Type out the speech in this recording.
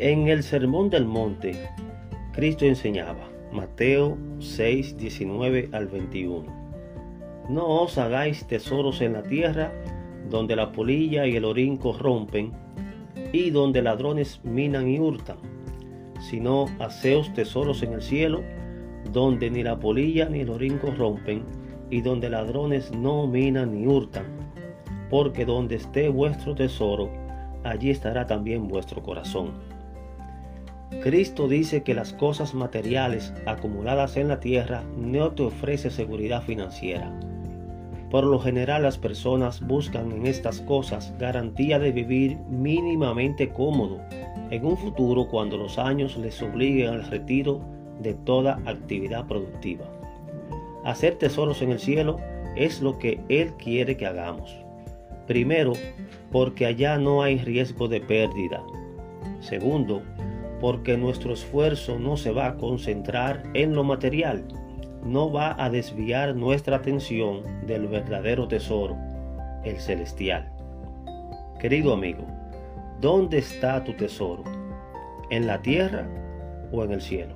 En el Sermón del Monte, Cristo enseñaba, Mateo 6, 19 al 21. No os hagáis tesoros en la tierra, donde la polilla y el orín corrompen, y donde ladrones minan y hurtan, sino haceos tesoros en el cielo, donde ni la polilla ni el orín corrompen, y donde ladrones no minan ni hurtan, porque donde esté vuestro tesoro, allí estará también vuestro corazón. Cristo dice que las cosas materiales acumuladas en la tierra no te ofrece seguridad financiera. Por lo general las personas buscan en estas cosas garantía de vivir mínimamente cómodo en un futuro cuando los años les obliguen al retiro de toda actividad productiva. Hacer tesoros en el cielo es lo que Él quiere que hagamos. Primero, porque allá no hay riesgo de pérdida. Segundo, porque nuestro esfuerzo no se va a concentrar en lo material, no va a desviar nuestra atención del verdadero tesoro, el celestial. Querido amigo, ¿dónde está tu tesoro? ¿En la tierra o en el cielo?